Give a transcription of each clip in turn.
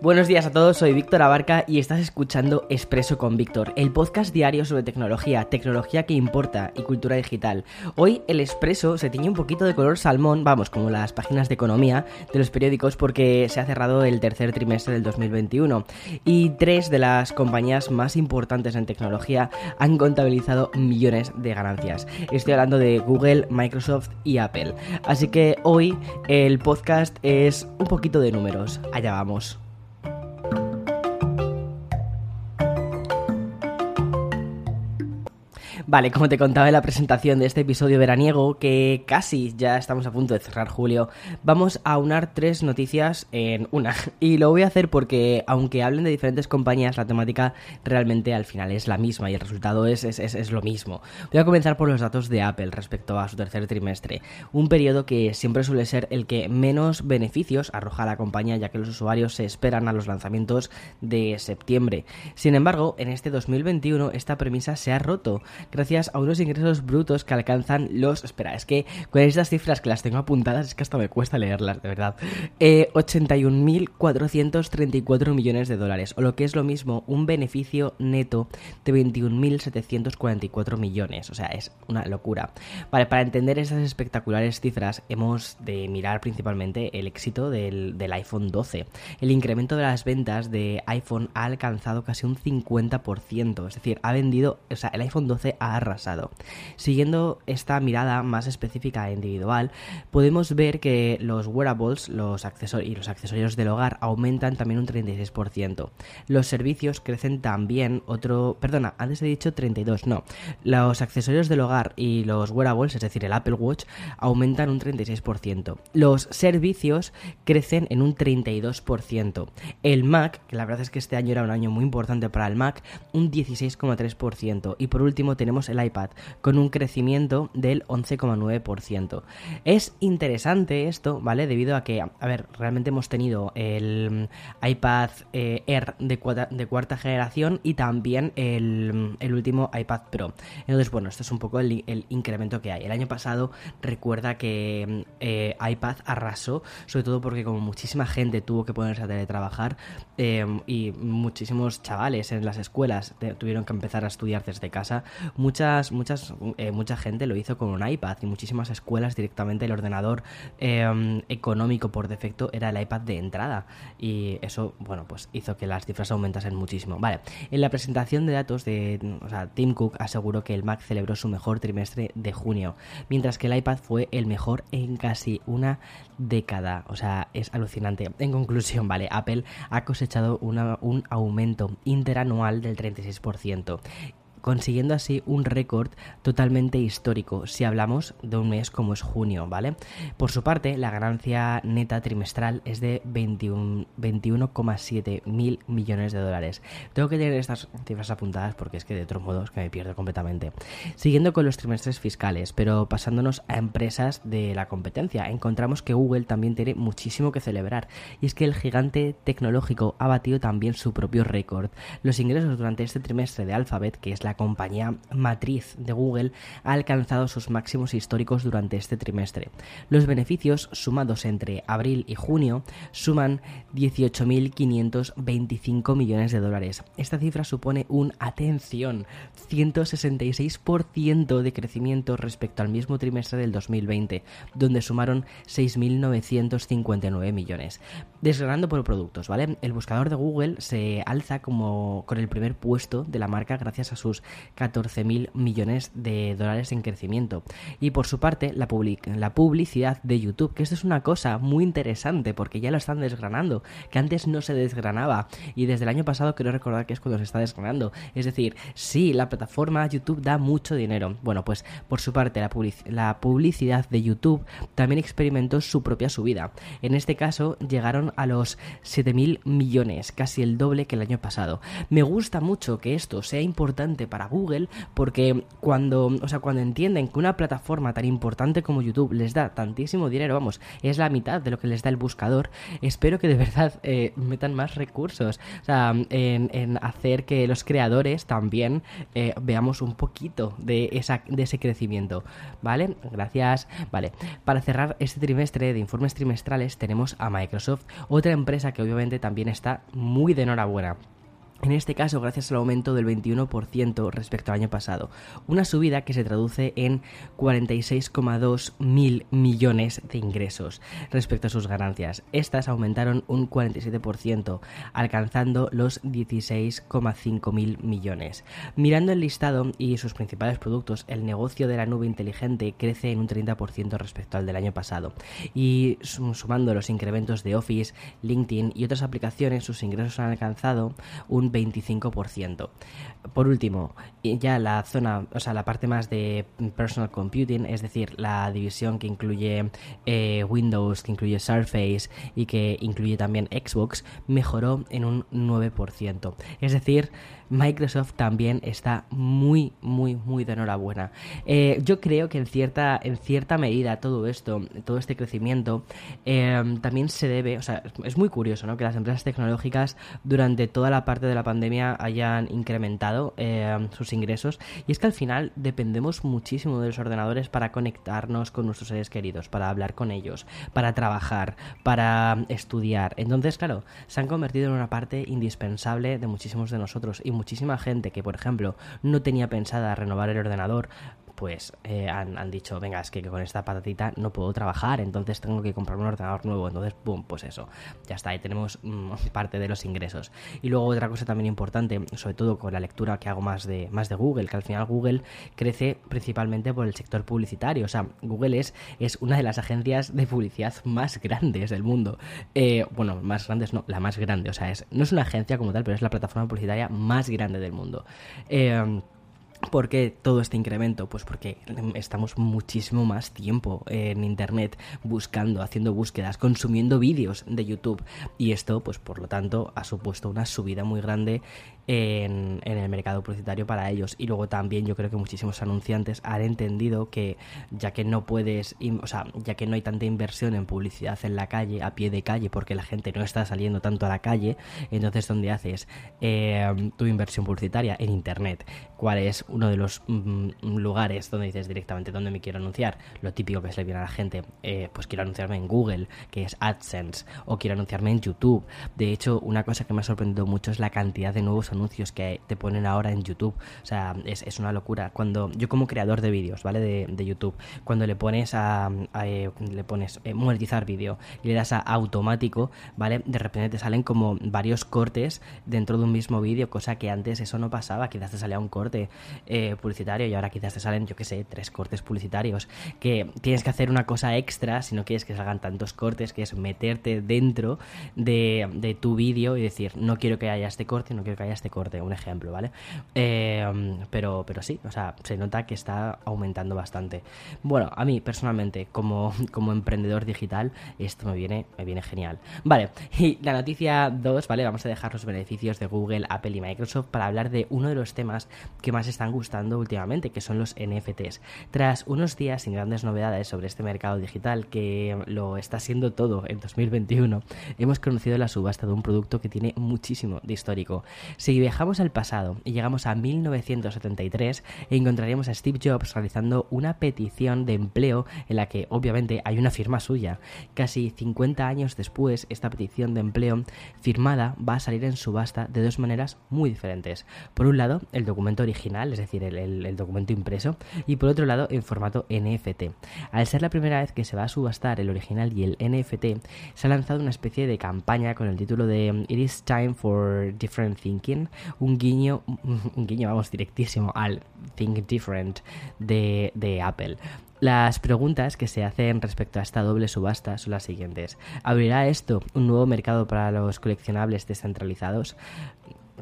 Buenos días a todos, soy Víctor Abarca y estás escuchando Expreso con Víctor, el podcast diario sobre tecnología, tecnología que importa y cultura digital. Hoy el Expreso se tiñe un poquito de color salmón, vamos, como las páginas de economía de los periódicos porque se ha cerrado el tercer trimestre del 2021 y tres de las compañías más importantes en tecnología han contabilizado millones de ganancias. Estoy hablando de Google, Microsoft y Apple. Así que hoy el podcast es un poquito de números. Allá vamos. Vale, como te contaba en la presentación de este episodio veraniego, que casi ya estamos a punto de cerrar julio, vamos a unar tres noticias en una. Y lo voy a hacer porque, aunque hablen de diferentes compañías, la temática realmente al final es la misma y el resultado es, es, es, lo mismo. Voy a comenzar por los datos de Apple respecto a su tercer trimestre, un periodo que siempre suele ser el que menos beneficios arroja a la compañía, ya que los usuarios se esperan a los lanzamientos de septiembre. Sin embargo, en este 2021 esta premisa se ha roto gracias a unos ingresos brutos que alcanzan los... Espera, es que con estas cifras que las tengo apuntadas es que hasta me cuesta leerlas, de verdad. Eh, 81.434 millones de dólares, o lo que es lo mismo, un beneficio neto de 21.744 millones. O sea, es una locura. Vale, para entender esas espectaculares cifras hemos de mirar principalmente el éxito del, del iPhone 12. El incremento de las ventas de iPhone ha alcanzado casi un 50%, es decir, ha vendido, o sea, el iPhone 12 ha arrasado. Siguiendo esta mirada más específica e individual, podemos ver que los wearables los y los accesorios del hogar aumentan también un 36%. Los servicios crecen también otro... Perdona, antes he dicho 32, no. Los accesorios del hogar y los wearables, es decir, el Apple Watch, aumentan un 36%. Los servicios crecen en un 32%. El Mac, que la verdad es que este año era un año muy importante para el Mac, un 16,3%. Y por último tenemos el iPad, con un crecimiento del 11,9%. Es interesante esto, ¿vale? Debido a que, a ver, realmente hemos tenido el iPad eh, Air de, cuarta generación y también el, último iPad Pro. Entonces, bueno, esto es un poco el, incremento que hay. El año pasado recuerda que eh, iPad arrasó, sobre todo porque como muchísima gente tuvo que ponerse a teletrabajar eh, y muchísimos chavales en las escuelas tuvieron que empezar a estudiar desde casa, muchas, muchas, eh, mucha gente lo hizo con un iPad y muchísimas escuelas directamente el ordenador em, económico por defecto era el iPad de entrada y eso, bueno, pues hizo que las cifras aumentasen muchísimo. Vale, en la presentación de datos de, Tim Cook aseguró que el Mac celebró su mejor trimestre de junio, mientras que el iPad fue el mejor en casi una década. O sea, es alucinante. En conclusión, vale, Apple ha cosechado un aumento interanual del 36% consiguiendo así un récord totalmente histórico si hablamos de un mes como es junio, ¿vale? Por su parte, la ganancia neta trimestral es de 21,7 mil millones de dólares. Tengo que tener estas cifras apuntadas porque es que de otros modos que me pierdo completamente. Siguiendo con los trimestres fiscales, pero pasándonos a empresas de la competencia, encontramos que Google también tiene muchísimo que celebrar y es que el gigante tecnológico ha batido también su propio récord. Los ingresos durante este trimestre de Alphabet, que es la la compañía matriz de Google ha alcanzado sus máximos históricos durante este trimestre. Los beneficios sumados entre abril y junio suman 18.525 millones de dólares. Esta cifra supone un, atención, 166% de crecimiento respecto al mismo trimestre del 2020, donde sumaron 6.959 millones. Desgranando por productos, ¿vale? El buscador de Google se alza como con el primer puesto de la marca gracias a sus sus 14.000 millones de dólares en crecimiento. Y por su parte, la, la publicidad de YouTube, que esto es una cosa muy interesante porque ya lo están desgranando, que antes no se desgranaba y desde el año pasado quiero recordar que es cuando se está desgranando. Es decir, sí, la plataforma YouTube da mucho dinero. Bueno, pues por su parte, la, la publicidad de YouTube también experimentó su propia subida. En este caso, llegaron a los 7.000 millones, casi el doble que el año pasado. Me gusta mucho que esto sea importante para Google porque cuando, o sea, cuando entienden que una plataforma tan importante como YouTube les da tantísimo dinero, vamos, es la mitad de lo que les da el buscador, espero que de verdad eh, metan más recursos, en, hacer que los creadores también eh, veamos un poquito de, esa, de ese crecimiento, ¿vale? Gracias. Vale, para cerrar este trimestre de informes trimestrales tenemos a Microsoft, otra empresa que obviamente también está muy de enhorabuena. En este caso, gracias al aumento del 21% respecto al año pasado, una subida que se traduce en 46,2 mil millones de ingresos respecto a sus ganancias. Estas aumentaron un 47%, alcanzando los 16,5 mil millones. Mirando el listado y sus principales productos, el negocio de la nube inteligente crece en un 30% respecto al del año pasado. Y sumando los incrementos de Office, LinkedIn y otras aplicaciones, sus ingresos han alcanzado un 25%. Por último, ya la zona, o sea, la parte más de personal computing, es decir, la división que incluye eh, Windows, que incluye Surface y que incluye también Xbox, mejoró en un 9%. Es decir, Microsoft también está muy, muy, muy de enhorabuena. Eh, yo creo que en cierta, en cierta medida todo esto, todo este crecimiento, eh, también se debe, o sea, es muy curioso, ¿no? Que las empresas tecnológicas durante toda la parte de la pandemia hayan incrementado eh, sus ingresos. Y es que al final dependemos muchísimo de los ordenadores para conectarnos con nuestros seres queridos, para hablar con ellos, para trabajar, para estudiar. Entonces, claro, se han convertido en una parte indispensable de muchísimos de nosotros muchísima gente que, por ejemplo, no tenía pensada renovar el ordenador, pues eh, han, dicho, venga, es que con esta patatita no puedo trabajar, entonces tengo que comprar un ordenador nuevo. Entonces, boom, pues eso, ya está, ahí tenemos mm, parte de los ingresos. Y luego otra cosa también importante, sobre todo con la lectura que hago más de, más de Google, que al final Google crece principalmente por el sector publicitario. O sea, Google es, es una de las agencias de publicidad más grandes del mundo. Eh, bueno, más grandes no, la más grande. O sea, es, no es una agencia como tal, pero es la plataforma publicitaria más grande del mundo. Eh, ¿Por qué todo este incremento? Pues porque estamos muchísimo más tiempo en Internet buscando, haciendo búsquedas, consumiendo vídeos de YouTube. Y esto, pues por lo tanto, ha supuesto una subida muy grande en, el mercado publicitario para ellos. Y luego también yo creo que muchísimos anunciantes han entendido que ya que no puedes, o sea, ya que no hay tanta inversión en publicidad en la calle, a pie de calle, porque la gente no está saliendo tanto a la calle, entonces ¿dónde haces eh, tu inversión publicitaria? En Internet. ¿Cuál es uno de los mm, lugares donde dices directamente dónde me quiero anunciar? Lo típico que se le viene a la gente, eh, pues quiero anunciarme en Google, que es AdSense, o quiero anunciarme en YouTube. De hecho, una cosa que me ha sorprendido mucho es la cantidad de nuevos anuncios que te ponen ahora en YouTube. O sea, es, una locura. Cuando yo como creador de vídeos, ¿vale? De, YouTube, cuando le pones a, eh, le pones eh, monetizar vídeo y le das a automático, ¿vale? De repente te salen como varios cortes dentro de un mismo vídeo, cosa que antes eso no pasaba, quizás te salía un corte eh, publicitario y ahora quizás te salen, yo que sé, tres cortes publicitarios, que tienes que hacer una cosa extra si no quieres que salgan tantos cortes, que es meterte dentro de, de tu vídeo y decir, no quiero que haya este corte, no quiero que haya este corte, un ejemplo, ¿vale? Eh, pero, pero sí, o sea, se nota que está aumentando bastante. Bueno, a mí personalmente, como, como emprendedor digital, esto me viene, me viene genial. Vale, y la noticia 2, ¿vale? Vamos a dejar los beneficios de Google, Apple y Microsoft para hablar de uno de los temas que más están gustando últimamente, que son los NFTs. Tras unos días sin grandes novedades sobre este mercado digital que lo está siendo todo en 2021, hemos conocido la subasta de un producto que tiene muchísimo de histórico. Si viajamos al pasado y llegamos a 1973, encontraríamos a Steve Jobs realizando una petición de empleo en la que obviamente hay una firma suya. Casi 50 años después, esta petición de empleo firmada va a salir en subasta de dos maneras muy diferentes. Por un lado, el documento original, es decir, el, documento impreso, y por otro lado en formato NFT. Al ser la primera vez que se va a subastar el original y el NFT, se ha lanzado una especie de campaña con el título de It is time for different thinking, un guiño, un guiño, vamos, directísimo al Think Different de, de Apple. Las preguntas que se hacen respecto a esta doble subasta son las siguientes. ¿Abrirá esto un nuevo mercado para los coleccionables descentralizados?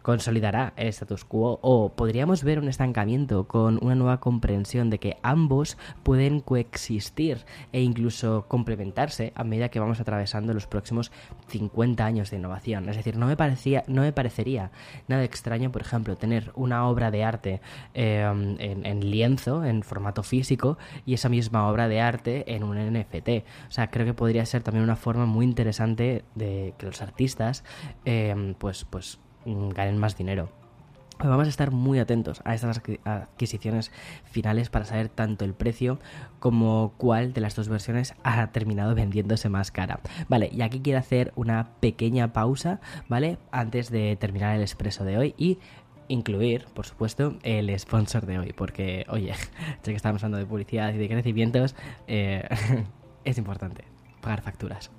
Consolidará el status quo o podríamos ver un estancamiento con una nueva comprensión de que ambos pueden coexistir e incluso complementarse a medida que vamos atravesando los próximos 50 años de innovación. Es decir, no me, parecía, no me parecería nada extraño, por ejemplo, tener una obra de arte em, en, lienzo, en formato físico, y esa misma obra de arte en un NFT. O sea, creo que podría ser también una forma muy interesante de que los artistas, em, pues, pues ganen más dinero. Vamos a estar muy atentos a estas adquisiciones finales para saber tanto el precio como cuál de las dos versiones ha terminado vendiéndose más cara. Vale, y aquí quiero hacer una pequeña pausa, ¿vale? Antes de terminar el expreso de hoy y incluir, por supuesto, el sponsor de hoy, porque, oye, ya que estamos hablando de publicidad y de crecimientos, eh, es importante pagar facturas.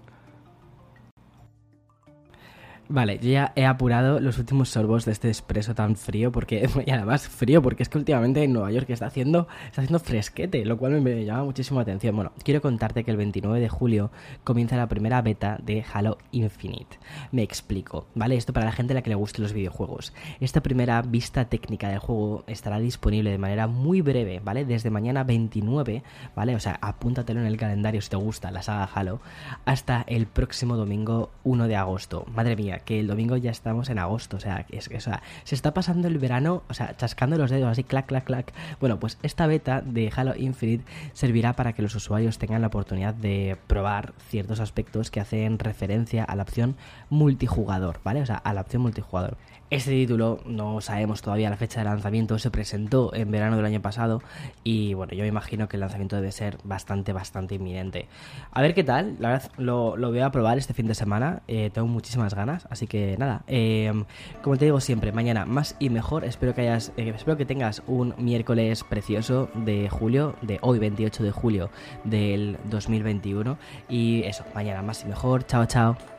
Vale, yo ya he apurado los últimos sorbos de este expreso tan frío, porque, y además frío, porque es que últimamente en Nueva York está haciendo, está haciendo fresquete, lo cual me llama muchísimo atención. Bueno, quiero contarte que el 29 de julio comienza la primera beta de Halo Infinite. Me explico, ¿vale? Esto para la gente a la que le gusten los videojuegos. Esta primera vista técnica del juego estará disponible de manera muy breve, ¿vale? Desde mañana 29, ¿vale? O sea, apúntatelo en el calendario si te gusta la saga Halo, hasta el próximo domingo 1 de agosto. Madre mía, que el domingo ya estamos en agosto, o sea, es, o sea, se está pasando el verano, o sea, chascando los dedos así, clac, clac, clac. Bueno, pues esta beta de Halo Infinite servirá para que los usuarios tengan la oportunidad de probar ciertos aspectos que hacen referencia a la opción multijugador, ¿vale? O sea, a la opción multijugador. Este título no sabemos todavía la fecha de lanzamiento, se presentó en verano del año pasado y bueno, yo me imagino que el lanzamiento debe ser bastante, bastante inminente. A ver qué tal, la verdad lo, voy a probar este fin de semana, eh, tengo muchísimas ganas, así que nada, em, como te digo siempre, mañana más y mejor, espero que hayas, eh, espero que tengas un miércoles precioso de julio, de hoy 28 de julio del 2021 y eso, mañana más y mejor, chao chao.